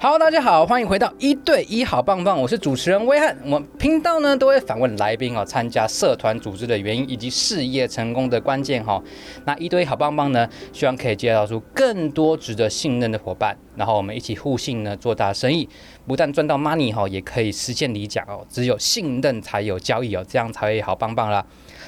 好大家好，欢迎回到一对一好棒棒，我是主持人威汉。我们频道呢都会访问来宾哦，参加社团组织的原因以及事业成功的关键哈。那一对一好棒棒呢，希望可以介绍出更多值得信任的伙伴，然后我们一起互信呢做大生意，不但赚到 money 哈，也可以实现理想哦。只有信任才有交易哦，这样才会好棒棒啦。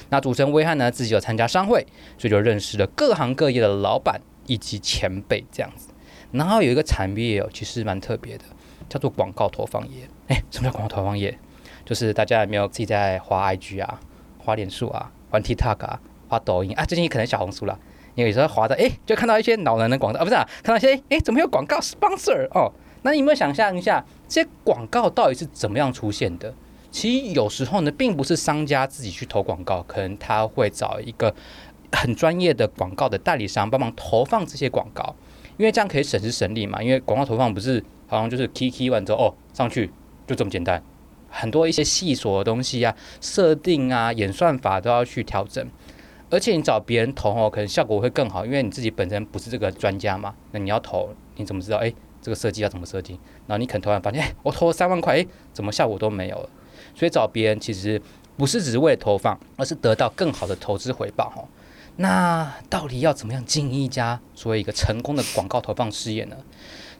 那主持人威汉呢自己有参加商会，所以就认识了各行各业的老板以及前辈这样子。然后有一个产业哦，其实蛮特别的，叫做广告投放业。哎，什么叫广告投放业？就是大家有没有自己在滑 IG 啊、滑脸书啊、玩 TikTok 啊、滑抖音啊？最近可能小红书了，因为有时候滑的哎，就看到一些恼人的广告啊，不是啊，看到一些哎，怎么有广告 sponsor 哦？那你有没有想象一下，这些广告到底是怎么样出现的？其实有时候呢，并不是商家自己去投广告，可能他会找一个很专业的广告的代理商帮忙投放这些广告。因为这样可以省时省力嘛，因为广告投放不是好像就是 key key 完之后哦上去就这么简单，很多一些细琐的东西啊、设定啊、演算法都要去调整，而且你找别人投哦，可能效果会更好，因为你自己本身不是这个专家嘛，那你要投你怎么知道？哎，这个设计要怎么设计？然后你可能投完发现，哎，我投了三万块，哎，怎么效果都没有了？所以找别人其实不是只是为了投放，而是得到更好的投资回报哦。那到底要怎么样经营一家所谓一个成功的广告投放事业呢？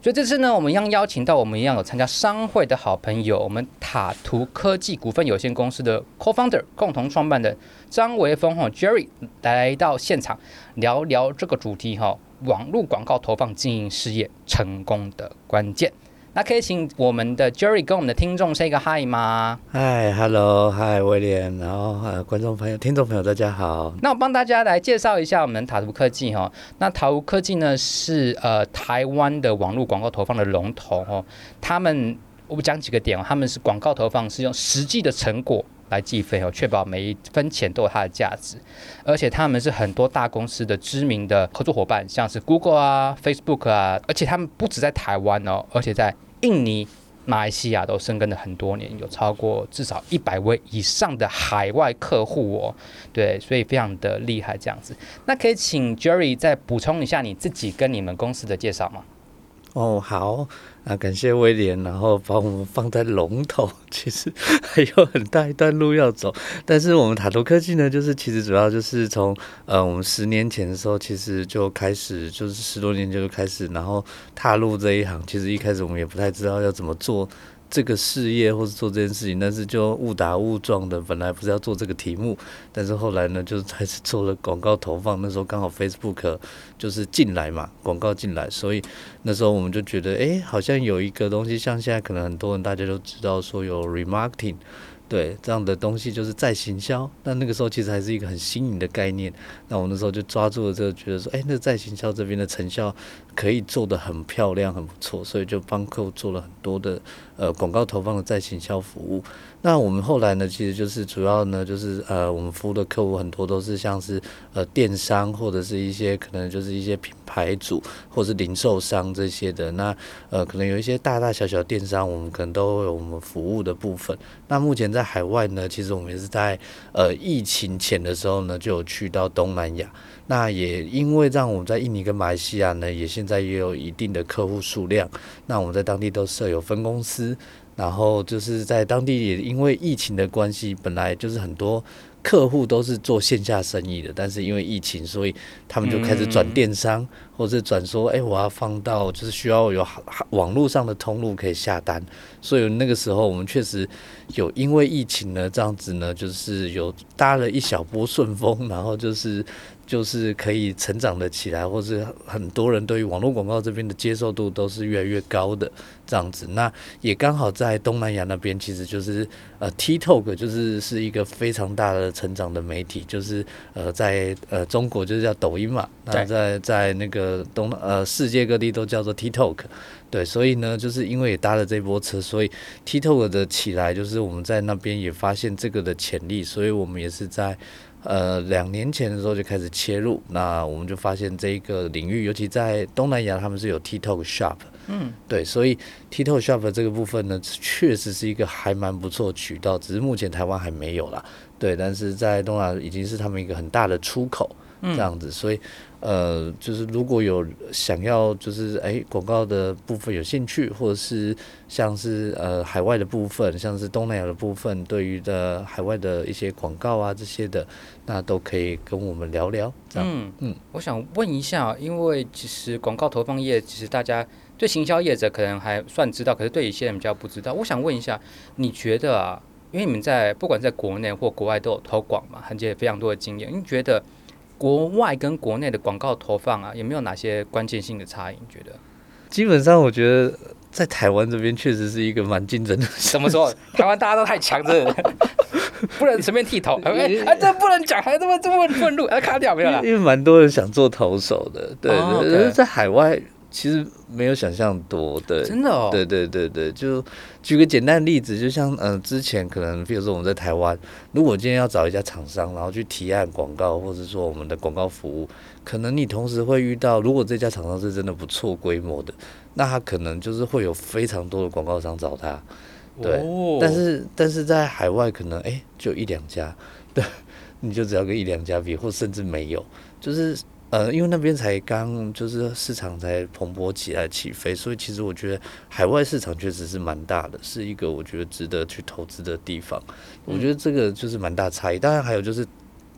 所以这次呢，我们一样邀请到我们一样有参加商会的好朋友，我们塔图科技股份有限公司的 Co-founder 共同创办的张维峰哈 Jerry 来到现场聊聊这个主题哈，网络广告投放经营事业成功的关键。那可以请我们的 Jerry 跟我们的听众 say 个 hi 吗？嗨，hello，嗨，威廉，然后呃，观众朋友、听众朋友，大家好。那我帮大家来介绍一下我们塔图科技哈。那塔图科技呢是呃台湾的网络广告投放的龙头哦。他们我讲几个点哦，他们是广告投放是用实际的成果来计费哦，确保每一分钱都有它的价值。而且他们是很多大公司的知名的合作伙伴，像是 Google 啊、Facebook 啊，而且他们不止在台湾哦，而且在印尼、马来西亚都生根了很多年，有超过至少一百位以上的海外客户哦。对，所以非常的厉害这样子。那可以请 Jerry 再补充一下你自己跟你们公司的介绍吗？哦，好。啊，感谢威廉，然后把我们放在龙头，其实还有很大一段路要走。但是我们塔图科技呢，就是其实主要就是从呃，我们十年前的时候，其实就开始，就是十多年就开始，然后踏入这一行。其实一开始我们也不太知道要怎么做。这个事业或是做这件事情，但是就误打误撞的，本来不是要做这个题目，但是后来呢，就是开始做了广告投放。那时候刚好 Facebook 就是进来嘛，广告进来，所以那时候我们就觉得，哎，好像有一个东西，像现在可能很多人大家都知道说有 remarketing。对，这样的东西就是再行销，那那个时候其实还是一个很新颖的概念。那我那时候就抓住了这个，觉得说，哎，那再行销这边的成效可以做得很漂亮，很不错，所以就帮客户做了很多的呃广告投放的再行销服务。那我们后来呢，其实就是主要呢，就是呃，我们服务的客户很多都是像是呃电商或者是一些可能就是一些品牌主或是零售商这些的。那呃，可能有一些大大小小电商，我们可能都有我们服务的部分。那目前在海外呢，其实我们也是在呃疫情前的时候呢，就有去到东南亚。那也因为让我们在印尼跟马来西亚呢，也现在也有一定的客户数量。那我们在当地都设有分公司。然后就是在当地也因为疫情的关系，本来就是很多客户都是做线下生意的，但是因为疫情，所以他们就开始转电商，或者转说，哎，我要放到就是需要有网络上的通路可以下单。所以那个时候我们确实有因为疫情呢，这样子呢，就是有搭了一小波顺风，然后就是。就是可以成长的起来，或是很多人对于网络广告这边的接受度都是越来越高的这样子。那也刚好在东南亚那边，其实就是呃，TikTok 就是是一个非常大的成长的媒体，就是呃，在呃中国就是叫抖音嘛，那在在那个东呃世界各地都叫做 TikTok。对，所以呢，就是因为也搭了这波车，所以 TikTok 的起来，就是我们在那边也发现这个的潜力，所以我们也是在。呃，两年前的时候就开始切入，那我们就发现这一个领域，尤其在东南亚，他们是有 TikTok Shop，嗯，对，所以 TikTok Shop 这个部分呢，确实是一个还蛮不错的渠道，只是目前台湾还没有啦，对，但是在东南亚已经是他们一个很大的出口，这样子，所以。呃，就是如果有想要就是哎广告的部分有兴趣，或者是像是呃海外的部分，像是东南亚的部分，对于的海外的一些广告啊这些的，那都可以跟我们聊聊。嗯嗯，嗯我想问一下，因为其实广告投放业其实大家对行销业者可能还算知道，可是对一些人比较不知道。我想问一下，你觉得啊，因为你们在不管在国内或国外都有投广嘛，而且非常多的经验，你觉得？国外跟国内的广告投放啊，有没有哪些关键性的差异？你觉得？基本上，我觉得在台湾这边确实是一个蛮竞争的。怎么说？台湾大家都太强，的 不能随便剃头。哎、欸，啊、这不能讲，还这么这么愤怒，要卡掉没有啦？因为蛮多人想做投手的，对，可是、哦、在海外。其实没有想象多，对，真的哦，对对对对，就举个简单的例子，就像嗯、呃，之前可能，比如说我们在台湾，如果今天要找一家厂商，然后去提案广告，或者说我们的广告服务，可能你同时会遇到，如果这家厂商是真的不错规模的，那他可能就是会有非常多的广告商找他，对，哦、但是但是在海外可能哎就一两家，对，你就只要跟一两家比，或甚至没有，就是。呃，因为那边才刚就是市场才蓬勃起来起飞，所以其实我觉得海外市场确实是蛮大的，是一个我觉得值得去投资的地方。我觉得这个就是蛮大差异。当然还有就是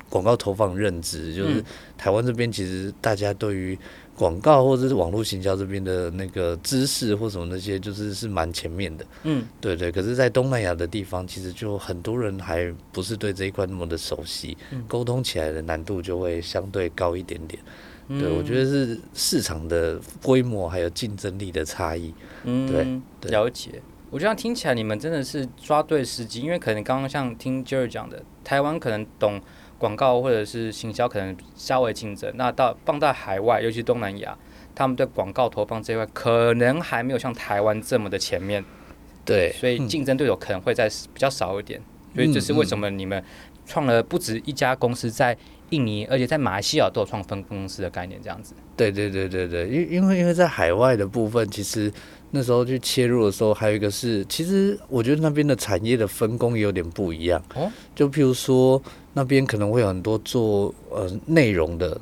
广告投放认知，就是台湾这边其实大家对于。广告或者是网络行销这边的那个知识或什么那些，就是是蛮前面的。嗯，对对。可是，在东南亚的地方，其实就很多人还不是对这一块那么的熟悉，沟、嗯、通起来的难度就会相对高一点点。嗯、对，我觉得是市场的规模还有竞争力的差异。嗯，对，对了解。我觉得听起来你们真的是抓对时机，因为可能刚刚像听 Jerry 讲的，台湾可能懂。广告或者是行销可能稍微竞争，那到放到海外，尤其东南亚，他们对广告投放这一块可能还没有像台湾这么的前面，对，所以竞争对手可能会在比较少一点，嗯、所以这是为什么你们创了不止一家公司在印尼，而且在马来西亚都有创分公司的概念，这样子。对对对对对，因因为因为在海外的部分，其实那时候去切入的时候，还有一个是，其实我觉得那边的产业的分工也有点不一样哦，就譬如说。那边可能会有很多做呃内容的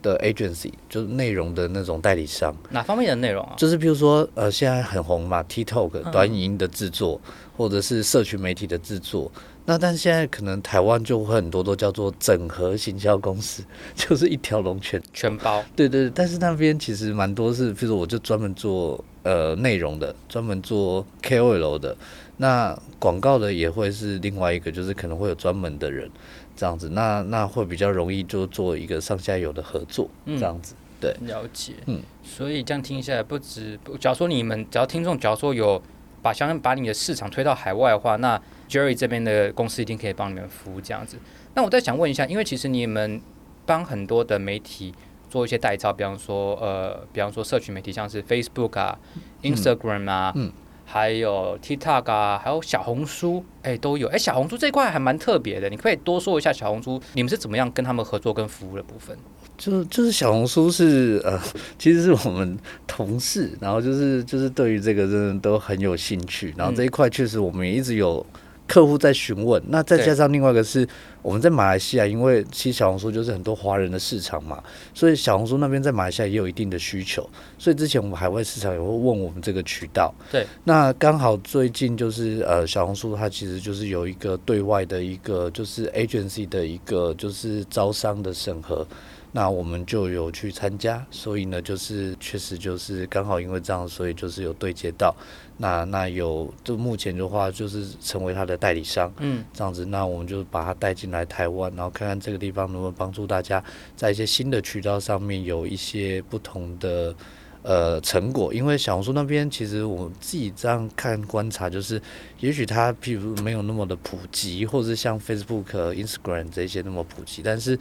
的 agency，就是内容的那种代理商。哪方面的内容啊？就是譬如说呃现在很红嘛，TikTok 短影音的制作，嗯、或者是社群媒体的制作。那但是现在可能台湾就会很多都叫做整合行销公司，就是一条龙全全包。对对对，但是那边其实蛮多是，譬如说我就专门做呃内容的，专门做 KOL 的。那广告的也会是另外一个，就是可能会有专门的人。这样子，那那会比较容易就做一个上下游的合作，这样子，嗯、对，了解，嗯，所以这样听下来，不止，假如说你们，只要听众，假如说有把想把你的市场推到海外的话，那 Jerry 这边的公司一定可以帮你们服务这样子。那我再想问一下，因为其实你们帮很多的媒体做一些代操，比方说，呃，比方说社群媒体，像是 Facebook 啊、Instagram 啊，嗯。嗯还有 TikTok 啊，还有小红书，哎、欸，都有。哎、欸，小红书这一块还蛮特别的，你可以多说一下小红书，你们是怎么样跟他们合作跟服务的部分？就就是小红书是呃，其实是我们同事，然后就是就是对于这个真的都很有兴趣，然后这一块确实我们也一直有。客户在询问，那再加上另外一个是我们在马来西亚，因为其实小红书就是很多华人的市场嘛，所以小红书那边在马来西亚也有一定的需求，所以之前我们海外市场也会问我们这个渠道。对，那刚好最近就是呃小红书它其实就是有一个对外的一个就是 agency 的一个就是招商的审核。那我们就有去参加，所以呢，就是确实就是刚好因为这样，所以就是有对接到。那那有就目前的话，就是成为他的代理商，嗯，这样子，那我们就把他带进来台湾，然后看看这个地方能不能帮助大家在一些新的渠道上面有一些不同的呃成果。因为小红书那边其实我自己这样看观察，就是也许它譬如没有那么的普及，或者是像 Facebook、Instagram 这些那么普及，但是。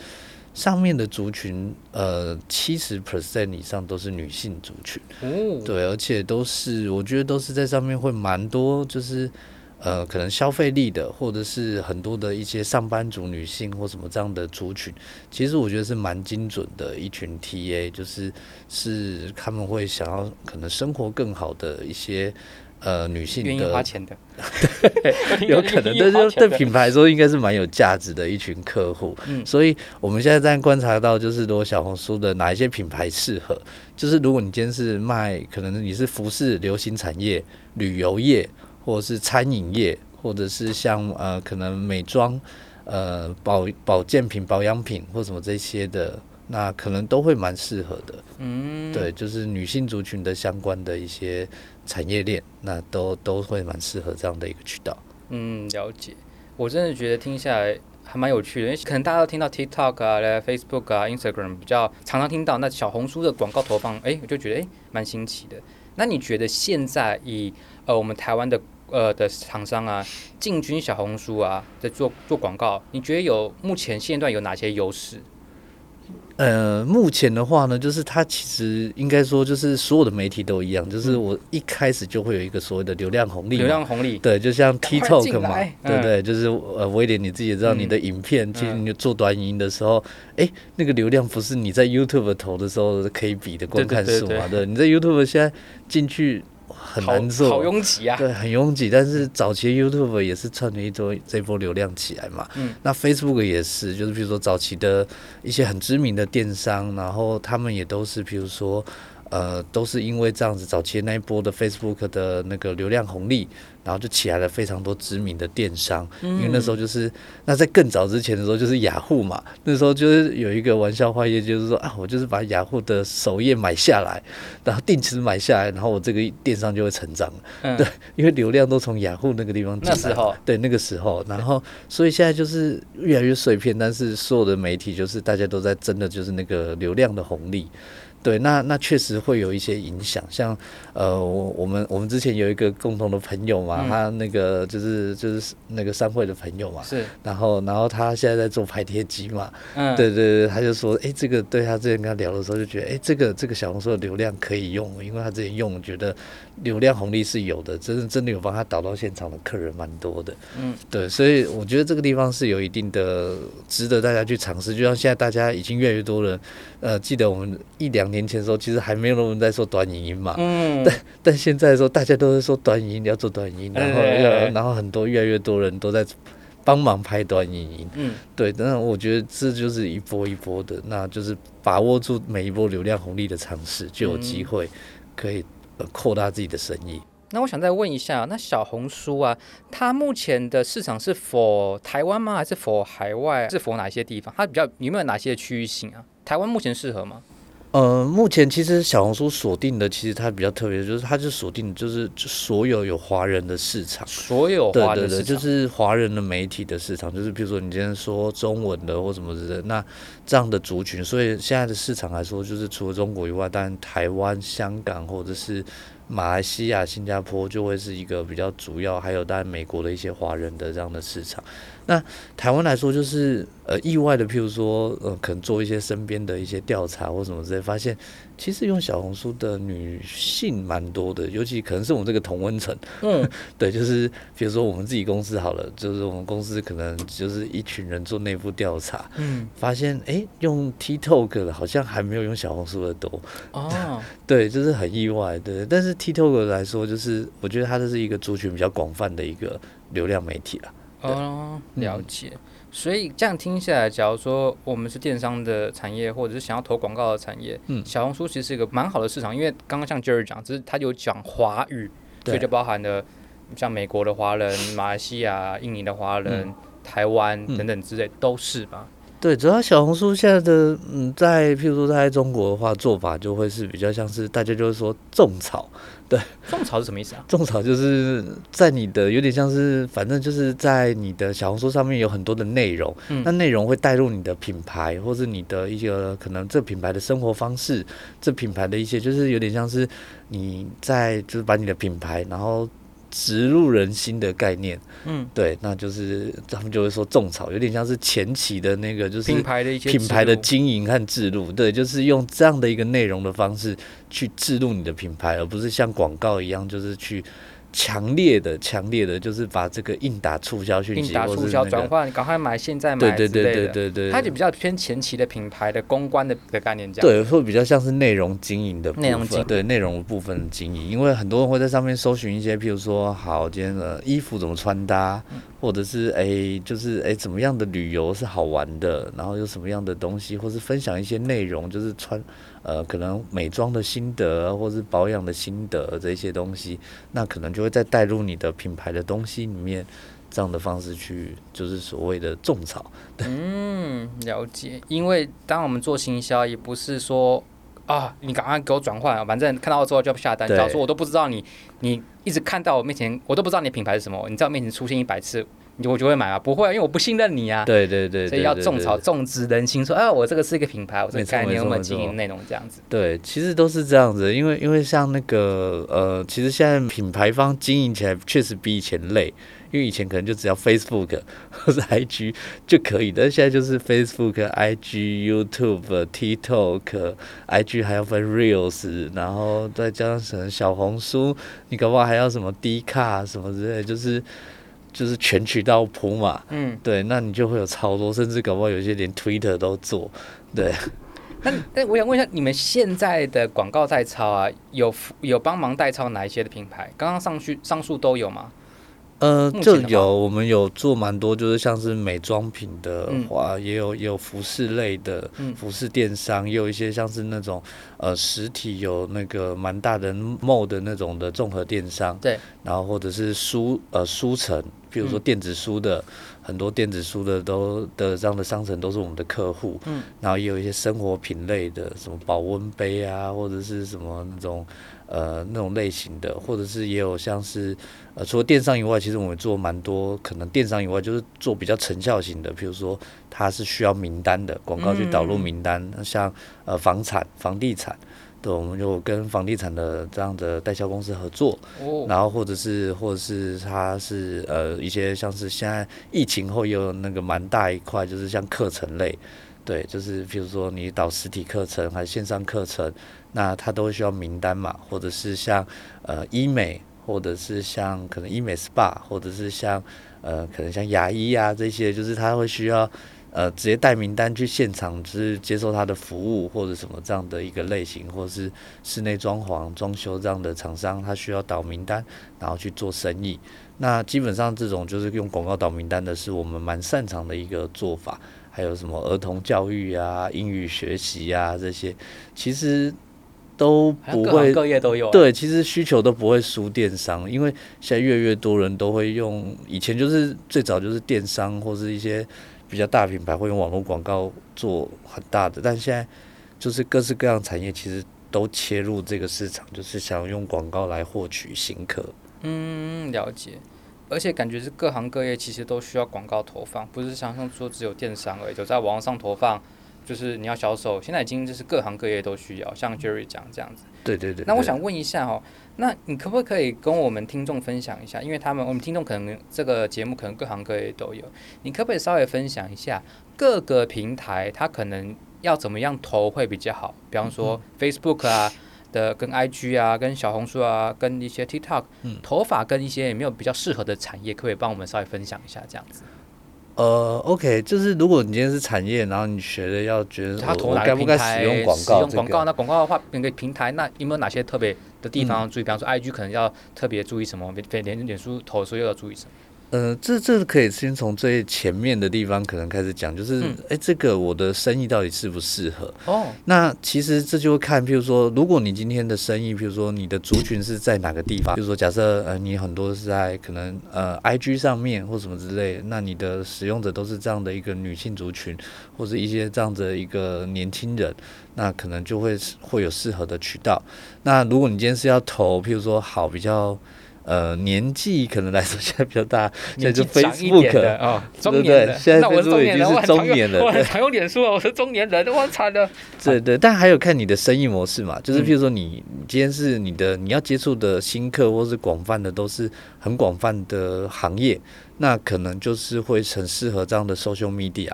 上面的族群，呃，七十 percent 以上都是女性族群，哦，对，而且都是，我觉得都是在上面会蛮多，就是，呃，可能消费力的，或者是很多的一些上班族女性或什么这样的族群，其实我觉得是蛮精准的一群 TA，就是是他们会想要可能生活更好的一些。呃女性的愿意花钱的，对，有可能，但是对品牌来说应该是蛮有价值的一群客户。嗯，所以我们现在在观察到，就是如果小红书的哪一些品牌适合，就是如果你今天是卖，可能你是服饰、流行产业、旅游业，或者是餐饮业，或者是像呃可能美妆、呃保保健品、保养品或什么这些的。那可能都会蛮适合的，嗯，对，就是女性族群的相关的一些产业链，那都都会蛮适合这样的一个渠道。嗯，了解。我真的觉得听下来还蛮有趣的，因为可能大家都听到 TikTok 啊、Facebook 啊、Instagram 比较常常听到，那小红书的广告投放，哎，我就觉得哎蛮新奇的。那你觉得现在以呃我们台湾的呃的厂商啊进军小红书啊，在做做广告，你觉得有目前现段有哪些优势？呃，目前的话呢，就是它其实应该说，就是所有的媒体都一样，就是我一开始就会有一个所谓的流量红利，流量红利，对，就像 TikTok 嘛，对不对？就是呃，威廉你自己也知道，你的影片其实你做短影音的时候，哎，那个流量不是你在 YouTube 投的时候可以比的观看数嘛？对，你在 YouTube 现在进去。很难做，好拥挤啊！对，很拥挤。但是早期 YouTube 也是趁着一波这波流量起来嘛。嗯，那 Facebook 也是，就是比如说早期的一些很知名的电商，然后他们也都是，比如说。呃，都是因为这样子，早期那一波的 Facebook 的那个流量红利，然后就起来了非常多知名的电商。嗯、因为那时候就是，那在更早之前的时候就是雅虎嘛，那时候就是有一个玩笑话也，就是说啊，我就是把雅虎的首页买下来，然后定时买下来，然后我这个电商就会成长。嗯、对，因为流量都从雅虎那个地方进来。那时候，对那个时候，然后所以现在就是越来越碎片，但是所有的媒体就是大家都在争的就是那个流量的红利。对，那那确实会有一些影响，像呃，我我们我们之前有一个共同的朋友嘛，嗯、他那个就是就是那个商会的朋友嘛，是，然后然后他现在在做拍贴机嘛，嗯，对对对，他就说，哎，这个对他之前跟他聊的时候就觉得，哎，这个这个小红书的流量可以用，因为他之前用觉得流量红利是有的，真的真的有帮他导到现场的客人蛮多的，嗯，对，所以我觉得这个地方是有一定的值得大家去尝试，就像现在大家已经越来越多人，呃，记得我们一两。年前的时候，其实还没有人在说短影音嘛，嗯，但但现在说大家都在说短影音，要做短影音，然后然后很多越来越多人都在帮忙拍短影音，嗯，对，那我觉得这就是一波一波的，那就是把握住每一波流量红利的尝试，就有机会可以扩大自己的生意。那我想再问一下，那小红书啊，它目前的市场是 for 台湾吗？还是 for 海外？是 for 哪些地方？它比较有没有哪些区域性啊？台湾目前适合吗？呃，目前其实小红书锁定的，其实它比较特别，就是它就锁定就是所有有华人的市场，所有华人的市场，对对对，就是华人的媒体的市场，就是比如说你今天说中文的或什么之类的，那这样的族群，所以现在的市场来说，就是除了中国以外，当然台湾、香港或者是。马来西亚、新加坡就会是一个比较主要，还有在美国的一些华人的这样的市场。那台湾来说，就是呃意外的，譬如说呃，可能做一些身边的一些调查或什么之类，发现其实用小红书的女性蛮多的，尤其可能是我们这个同温层。嗯，对，就是比如说我们自己公司好了，就是我们公司可能就是一群人做内部调查，嗯，发现哎、欸，用 TikTok 的好像还没有用小红书的多。哦，对，就是很意外，对，但是。TikTok 来说，就是我觉得它这是一个族群比较广泛的一个流量媒体了。哦，了解。所以这样听下来，假如说我们是电商的产业，或者是想要投广告的产业，嗯，小红书其实是一个蛮好的市场，因为刚刚像 Jerry 讲，只是他有讲华语，所以就包含了像美国的华人、马来西亚、印尼的华人、嗯、台湾等等之类，都是吧。对，主要小红书现在的嗯，在譬如说在中国的话，做法就会是比较像是大家就是说种草，对，种草是什么意思啊？种草就是在你的有点像是，反正就是在你的小红书上面有很多的内容，嗯，那内容会带入你的品牌，或是你的一个可能这品牌的生活方式，这品牌的一些就是有点像是你在就是把你的品牌然后。植入人心的概念，嗯，对，那就是他们就会说种草，有点像是前期的那个，就是品牌的一些品牌的经营和植入，对，就是用这样的一个内容的方式去植入你的品牌，而不是像广告一样，就是去强烈的、强烈的，就是把这个硬打促销讯息，硬打促销转换，你赶快买，现在买。对对对对对对，它就比较偏前期的品牌的公关的的概念，这样。对，会比较像是内容经营的对内容部分的经营，因为很多人会在上面搜寻一些，譬如说，好，今天的衣服怎么穿搭，嗯、或者是哎、欸，就是哎、欸，怎么样的旅游是好玩的，然后有什么样的东西，或是分享一些内容，就是穿。呃，可能美妆的心得，或是保养的心得这些东西，那可能就会再带入你的品牌的东西里面，这样的方式去，就是所谓的种草。嗯，了解。因为当我们做行销，也不是说啊，你赶快给我转换，反正看到之后就要下单。假如说我都不知道你，你一直看到我面前，我都不知道你品牌是什么，你在我面前出现一百次。我就会买啊，不会啊，因为我不信任你啊。对对对，所以要种草、种植人心，说啊，我这个是一个品牌，我这个概念，我们经营内容这样子。对，其实都是这样子，因为因为像那个呃，其实现在品牌方经营起来确实比以前累，因为以前可能就只要 Facebook 或者 IG 就可以，但现在就是 Facebook、IG、YouTube、TikTok、IG 还要分 Reels，然后再加上什么小红书，你搞不好还要什么 Dcard 什么之类，就是。就是全渠道铺嘛，嗯，对，那你就会有超多，甚至搞不好有些连 Twitter 都做，对。那那我想问一下，你们现在的广告代操啊，有有帮忙代操哪一些的品牌？刚刚上去上述都有吗？呃，就有，我们有做蛮多，就是像是美妆品的话，嗯、也有也有服饰类的，服饰电商，嗯、也有一些像是那种呃实体有那个蛮大的 mall 的那种的综合电商，对，然后或者是书呃书城，比如说电子书的、嗯、很多电子书的都的这样的商城都是我们的客户，嗯，然后也有一些生活品类的，什么保温杯啊，或者是什么那种。呃，那种类型的，或者是也有像是，呃，除了电商以外，其实我们做蛮多，可能电商以外就是做比较成效型的，比如说它是需要名单的广告去导入名单，嗯、像呃房产、房地产，对，我们就跟房地产的这样的代销公司合作，哦、然后或者是或者是它是呃一些像是现在疫情后也有那个蛮大一块，就是像课程类。对，就是比如说你导实体课程还是线上课程，那它都会需要名单嘛，或者是像呃医美，或者是像可能医美 SPA，或者是像呃可能像牙医啊这些，就是他会需要呃直接带名单去现场，就是接受他的服务或者什么这样的一个类型，或者是室内装潢、装修这样的厂商，他需要导名单，然后去做生意。那基本上这种就是用广告导名单的，是我们蛮擅长的一个做法。还有什么儿童教育啊、英语学习啊这些，其实都不会，各业都有。对，其实需求都不会输电商，因为现在越来越多人都会用。以前就是最早就是电商或是一些比较大品牌会用网络广告做很大的，但现在就是各式各样产业其实都切入这个市场，就是想用广告来获取新客。嗯，了解。而且感觉是各行各业其实都需要广告投放，不是想象说只有电商而已，就在网上投放，就是你要销售，现在已经就是各行各业都需要，像 Jerry 讲这样子。对对对。那我想问一下哦，那你可不可以跟我们听众分享一下？因为他们我们听众可能这个节目可能各行各业都有，你可不可以稍微分享一下各个平台它可能要怎么样投会比较好？比方说 Facebook 啊。嗯的跟 IG 啊，跟小红书啊，跟一些 TikTok，嗯，头发跟一些有没有比较适合的产业，可不可以帮我们稍微分享一下这样子？呃，OK，就是如果你今天是产业，然后你学的要觉得他投哪个平台使用广告，使用广告，那广告的话，那个平台那有没有哪些特别的地方注意？嗯、比方说 IG 可能要特别注意什么？脸脸书投的时候又要注意什么？呃，这这可以先从最前面的地方可能开始讲，就是，哎、嗯，欸，这个我的生意到底适不适合？哦，那其实这就会看，譬如说，如果你今天的生意，譬如说你的族群是在哪个地方，比如说假设呃你很多是在可能呃 IG 上面或什么之类，那你的使用者都是这样的一个女性族群，或者一些这样的一个年轻人，那可能就会会有适合的渠道。那如果你今天是要投，譬如说好比较。呃，年纪可能来说现在比较大，现在就 Facebook 啊，中年人。现在 Facebook 已经是中年人，我很常用脸书啊，我是中年人，我惨了。对对，但还有看你的生意模式嘛，就是譬如说你今天是你的你要接触的新客，或是广泛的都是很广泛的行业，那可能就是会很适合这样的 social media。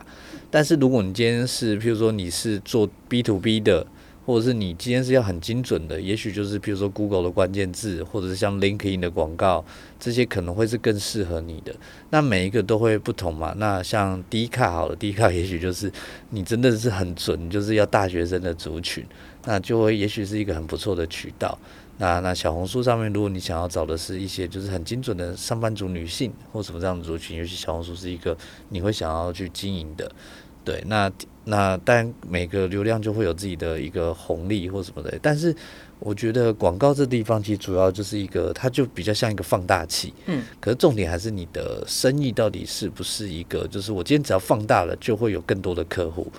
但是如果你今天是譬如说你是做 B to B 的。或者是你今天是要很精准的，也许就是比如说 Google 的关键字，或者是像 LinkedIn 的广告，这些可能会是更适合你的。那每一个都会不同嘛。那像 D 卡好了，D 卡也许就是你真的是很准，就是要大学生的族群，那就会也许是一个很不错的渠道。那那小红书上面，如果你想要找的是一些就是很精准的上班族女性或什么这样的族群，尤其小红书是一个你会想要去经营的。对，那那但每个流量就会有自己的一个红利或什么的，但是我觉得广告这地方其实主要就是一个，它就比较像一个放大器，嗯，可是重点还是你的生意到底是不是一个，就是我今天只要放大了，就会有更多的客户，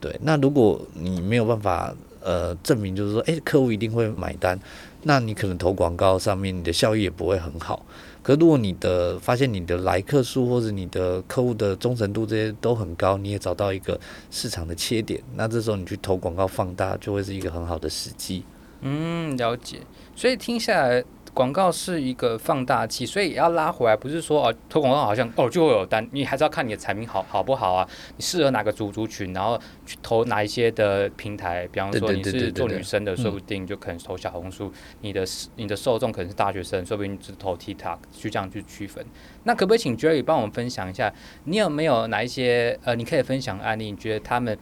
对，那如果你没有办法呃证明，就是说，诶，客户一定会买单，那你可能投广告上面你的效益也不会很好。可如果你的发现你的来客数或者你的客户的忠诚度这些都很高，你也找到一个市场的切点，那这时候你去投广告放大就会是一个很好的时机。嗯，了解。所以听下来。广告是一个放大器，所以要拉回来，不是说哦，投广告好像哦就会有单，你还是要看你的产品好好不好啊，你适合哪个族族群，然后去投哪一些的平台，比方说你是做女生的，说不定就可能投小红书，你的你的受众可能是大学生，说不定只投 TikTok，去这样去区分。那可不可以请 Jerry 帮我们分享一下，你有没有哪一些呃，你可以分享案例，你觉得他们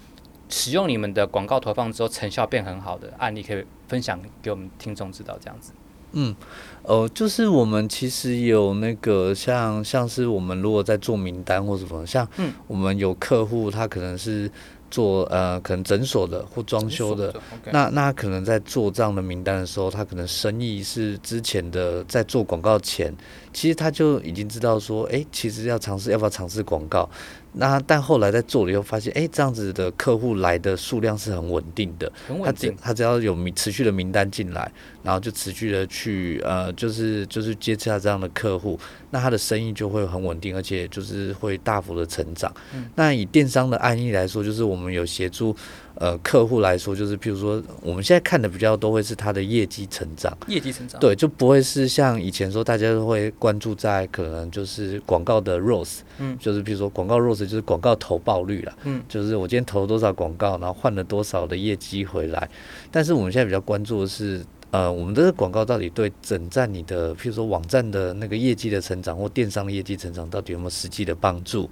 使用你们的广告投放之后成效变很好的案例，可以分享给我们听众知道这样子。嗯，呃，就是我们其实有那个像像是我们如果在做名单或什么，像我们有客户他可能是做呃可能诊所的或装修的，那那可能在做这样的名单的时候，他可能生意是之前的在做广告前，其实他就已经知道说，哎，其实要尝试要不要尝试广告。那但后来在做了以后发现，哎，这样子的客户来的数量是很稳定的，很稳定。他只他只要有名持续的名单进来，然后就持续的去呃，就是就是接洽这样的客户，那他的生意就会很稳定，而且就是会大幅的成长。嗯、那以电商的案例来说，就是我们有协助。呃，客户来说，就是譬如说，我们现在看的比较多会是他的业绩成长，业绩成长，对，就不会是像以前说大家都会关注在可能就是广告的 ROAS，嗯，就是譬如说广告 ROAS 就是广告投报率了，嗯，就是我今天投了多少广告，然后换了多少的业绩回来。但是我们现在比较关注的是，呃，我们的广告到底对整站你的譬如说网站的那个业绩的成长或电商的业绩成长到底有没有实际的帮助？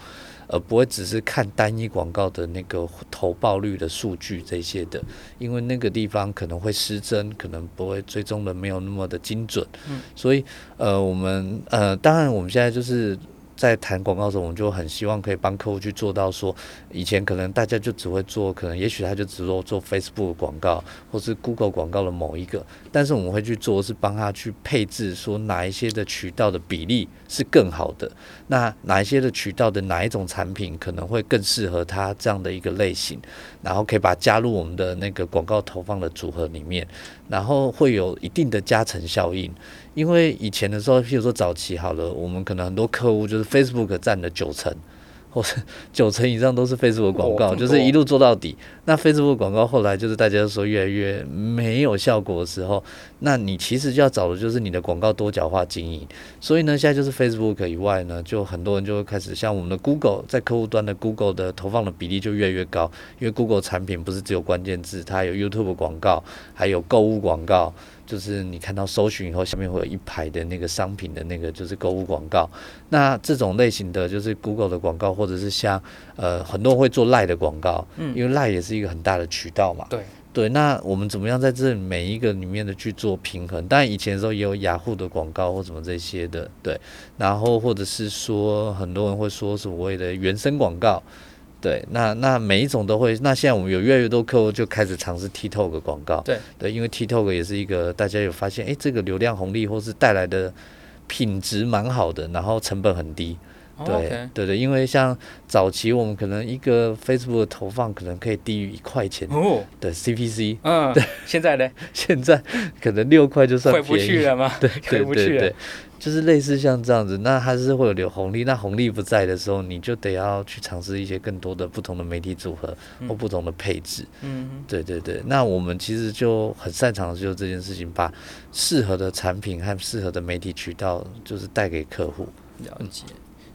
呃不会只是看单一广告的那个投报率的数据这些的，因为那个地方可能会失真，可能不会追踪的没有那么的精准。嗯，所以呃，我们呃，当然我们现在就是。在谈广告的时候，我们就很希望可以帮客户去做到说，以前可能大家就只会做，可能也许他就只做做 Facebook 广告，或是 Google 广告的某一个，但是我们会去做是帮他去配置，说哪一些的渠道的比例是更好的，那哪一些的渠道的哪一种产品可能会更适合他这样的一个类型，然后可以把加入我们的那个广告投放的组合里面，然后会有一定的加成效应。因为以前的时候，譬如说早期好了，我们可能很多客户就是 Facebook 占了九成，或者 九成以上都是 Facebook 广告，就是一路做到底。那 Facebook 广告后来就是大家说越来越没有效果的时候，那你其实就要找的就是你的广告多角化经营。所以呢，现在就是 Facebook 以外呢，就很多人就会开始像我们的 Google，在客户端的 Google 的投放的比例就越来越高，因为 Google 产品不是只有关键字，它有 YouTube 广告，还有购物广告。就是你看到搜寻以后，下面会有一排的那个商品的那个就是购物广告。那这种类型的就是 Google 的广告，或者是像呃很多人会做 Line 的广告，嗯，因为 Line 也是一个很大的渠道嘛。对对，那我们怎么样在这每一个里面的去做平衡？当然以前的时候也有雅虎的广告或什么这些的，对。然后或者是说很多人会说所谓的原生广告。对，那那每一种都会。那现在我们有越来越多客户就开始尝试 TikTok 广告。对对，因为 TikTok 也是一个大家有发现，哎，这个流量红利或是带来的品质蛮好的，然后成本很低。对、oh, okay. 对对，因为像早期我们可能一个 Facebook 的投放可能可以低于一块钱的 CPC。嗯，对。现在呢？现在可能六块就算便宜。回不去了吗？对 对对就是类似像这样子，那它是会有留红利，那红利不在的时候，你就得要去尝试一些更多的不同的媒体组合或不同的配置。嗯，对对对。那我们其实就很擅长的就是这件事情，把适合的产品和适合的媒体渠道，就是带给客户。了解。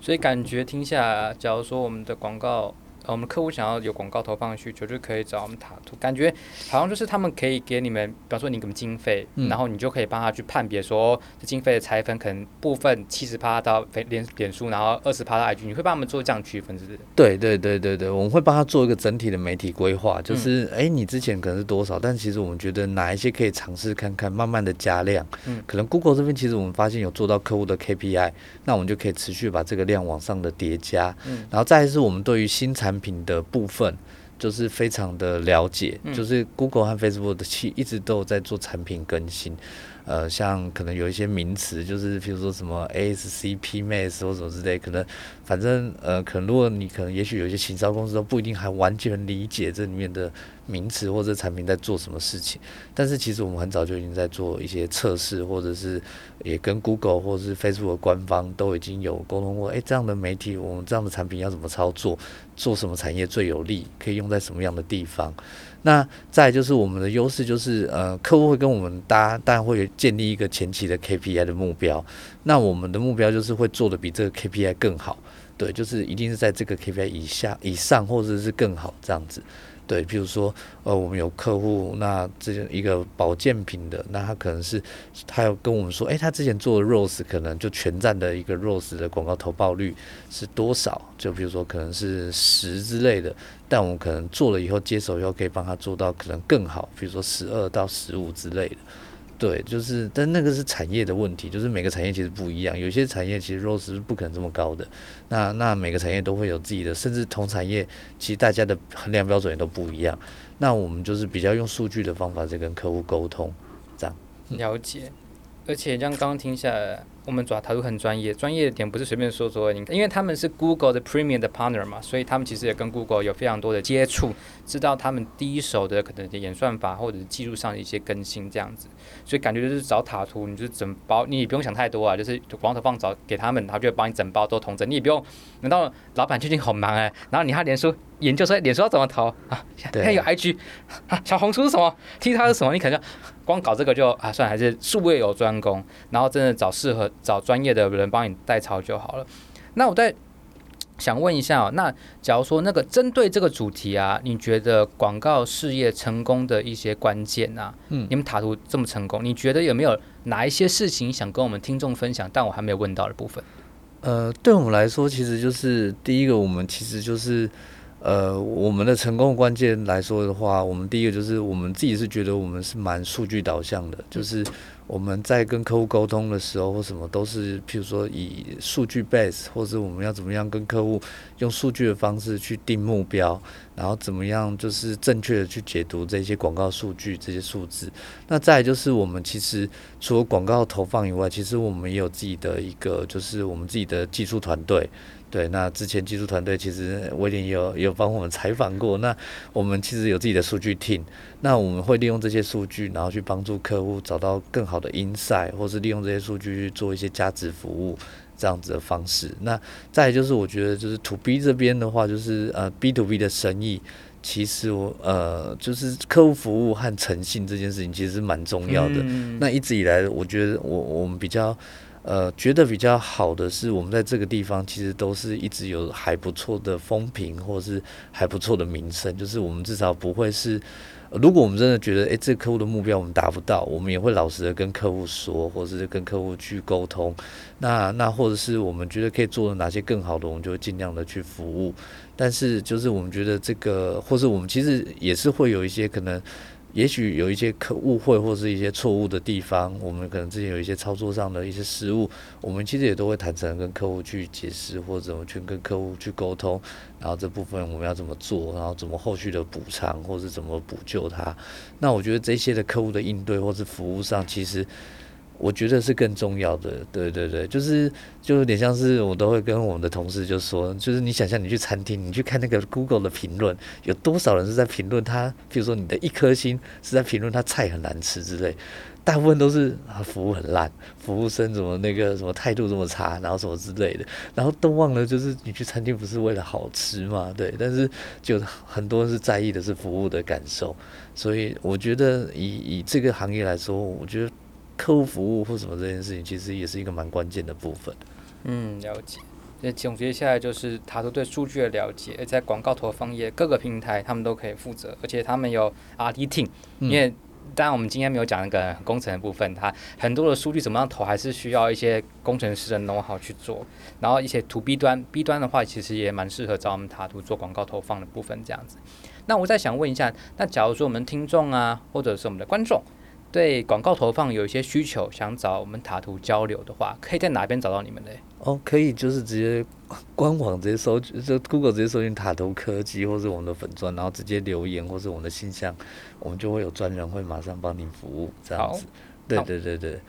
所以感觉听下来，假如说我们的广告呃，我们客户想要有广告投放的需求，就可以找我们塔图。感觉好像就是他们可以给你们，比方说你给我们经费，嗯、然后你就可以帮他去判别说，这经费的拆分可能部分七十趴到脸脸书，然后二十趴到 IG，你会帮他们做这样区分，是不是？对对对对对，我们会帮他做一个整体的媒体规划，就是哎、嗯，你之前可能是多少，但其实我们觉得哪一些可以尝试看看，慢慢的加量。嗯，可能 Google 这边其实我们发现有做到客户的 KPI，那我们就可以持续把这个量往上的叠加。嗯，然后再来是我们对于新产品的部分。就是非常的了解，嗯、就是 Google 和 Facebook 的其一直都有在做产品更新，呃，像可能有一些名词，就是比如说什么 ASC、PMAX 或什么之类，可能反正呃，可能如果你可能也许有一些行销公司都不一定还完全理解这里面的。名词或者产品在做什么事情，但是其实我们很早就已经在做一些测试，或者是也跟 Google 或者是 Facebook 官方都已经有沟通过。哎，这样的媒体，我们这样的产品要怎么操作？做什么产业最有利？可以用在什么样的地方？那再就是我们的优势，就是呃，客户会跟我们搭，当然会建立一个前期的 KPI 的目标。那我们的目标就是会做的比这个 KPI 更好，对，就是一定是在这个 KPI 以下、以上，或者是更好这样子。对，比如说，呃，我们有客户，那这一个保健品的，那他可能是他要跟我们说，诶，他之前做的 rose 可能就全站的一个 rose 的广告投报率是多少？就比如说可能是十之类的，但我们可能做了以后接手以后可以帮他做到可能更好，比如说十二到十五之类的。对，就是，但那个是产业的问题，就是每个产业其实不一样，有些产业其实 ROS 是不可能这么高的，那那每个产业都会有自己的，甚至同产业其实大家的衡量标准也都不一样，那我们就是比较用数据的方法在跟客户沟通，这样。了解，而且这样刚刚听下来。我们主要塔图很专业，专业的点不是随便说说。你，因为他们是 Google 的 Premium 的 Partner 嘛，所以他们其实也跟 Google 有非常多的接触，知道他们第一手的可能的演算法或者是技术上的一些更新这样子。所以感觉就是找塔图，你就是整包，你也不用想太多啊，就是广告投放找给他们，他就帮你整包都同整，你也不用。难道老板最近好忙哎、然后你还连说研究说脸书要怎么投啊？现在有 IG 啊，小红书是什么？TikTok 是什么？你可能光搞这个就啊，算了，还是术业有专攻，然后真的找适合。找专业的人帮你代操就好了。那我再想问一下哦，那假如说那个针对这个主题啊，你觉得广告事业成功的一些关键啊，嗯，你们塔图这么成功，你觉得有没有哪一些事情想跟我们听众分享？但我还没有问到的部分。呃，对我们来说，其实就是第一个，我们其实就是呃，我们的成功关键来说的话，我们第一个就是我们自己是觉得我们是蛮数据导向的，就是。我们在跟客户沟通的时候，或什么都是，譬如说以数据 base，或者我们要怎么样跟客户用数据的方式去定目标，然后怎么样就是正确的去解读这些广告数据这些数字。那再就是我们其实除了广告投放以外，其实我们也有自己的一个，就是我们自己的技术团队。对，那之前技术团队其实威廉也有有帮我们采访过。那我们其实有自己的数据 team，那我们会利用这些数据，然后去帮助客户找到更好的 insight，或是利用这些数据去做一些价值服务这样子的方式。那再就是我觉得就是 to B 这边的话，就是呃 B to B 的生意，其实我呃就是客户服务和诚信这件事情其实是蛮重要的。嗯、那一直以来，我觉得我我们比较。呃，觉得比较好的是，我们在这个地方其实都是一直有还不错的风评，或是还不错的名声。就是我们至少不会是，如果我们真的觉得，诶，这个客户的目标我们达不到，我们也会老实的跟客户说，或者是跟客户去沟通。那那或者是我们觉得可以做的哪些更好的，我们就尽量的去服务。但是就是我们觉得这个，或是我们其实也是会有一些可能。也许有一些可误会或是一些错误的地方，我们可能之前有一些操作上的一些失误，我们其实也都会坦诚跟客户去解释，或者怎么去跟客户去沟通，然后这部分我们要怎么做，然后怎么后续的补偿，或是怎么补救他。那我觉得这些的客户的应对或是服务上，其实。我觉得是更重要的，对对对，就是就有点像是我都会跟我们的同事就说，就是你想象你去餐厅，你去看那个 Google 的评论，有多少人是在评论他，比如说你的一颗星是在评论他菜很难吃之类，大部分都是啊服务很烂，服务生怎么那个什么态度这么差，然后什么之类的，然后都忘了就是你去餐厅不是为了好吃嘛，对，但是就很多人是在意的是服务的感受，所以我觉得以以这个行业来说，我觉得。客户服务或什么这件事情，其实也是一个蛮关键的部分。嗯，了解。那总结下来就是塔图对数据的了解，而在广告投放业各个平台他们都可以负责，而且他们有 RD team，因为当然我们今天没有讲那个工程的部分，它很多的数据怎么样投，还是需要一些工程师的 know how 去做。然后一些 to B 端，B 端的话其实也蛮适合找我们塔图做广告投放的部分这样子。那我再想问一下，那假如说我们听众啊，或者是我们的观众，对广告投放有一些需求，想找我们塔图交流的话，可以在哪边找到你们呢？哦，可以就是直接官网直接搜，就 Google 直接搜进塔图科技，或是我们的粉钻，然后直接留言，或是我们的信箱，我们就会有专人会马上帮您服务这样子。对对对对。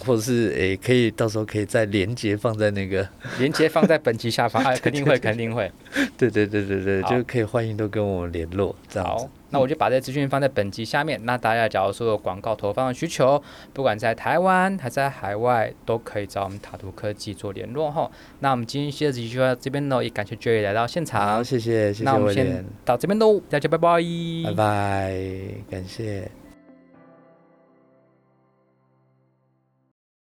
或者是诶、欸，可以到时候可以再连接放在那个 连接放在本期下方，啊，肯定会肯定会，对对对对对，就可以欢迎都跟我们联络这样子。好，那我就把这资讯放在本集下面。那大家假如说有广告投放的需求，不管在台湾还是在海外，都可以找我们塔图科技做联络哈。那我们今天这集就到这边喽，也感谢 Jerry 来到现场。好，谢谢谢谢。那我们先到这边喽，大家拜拜，拜拜，感谢。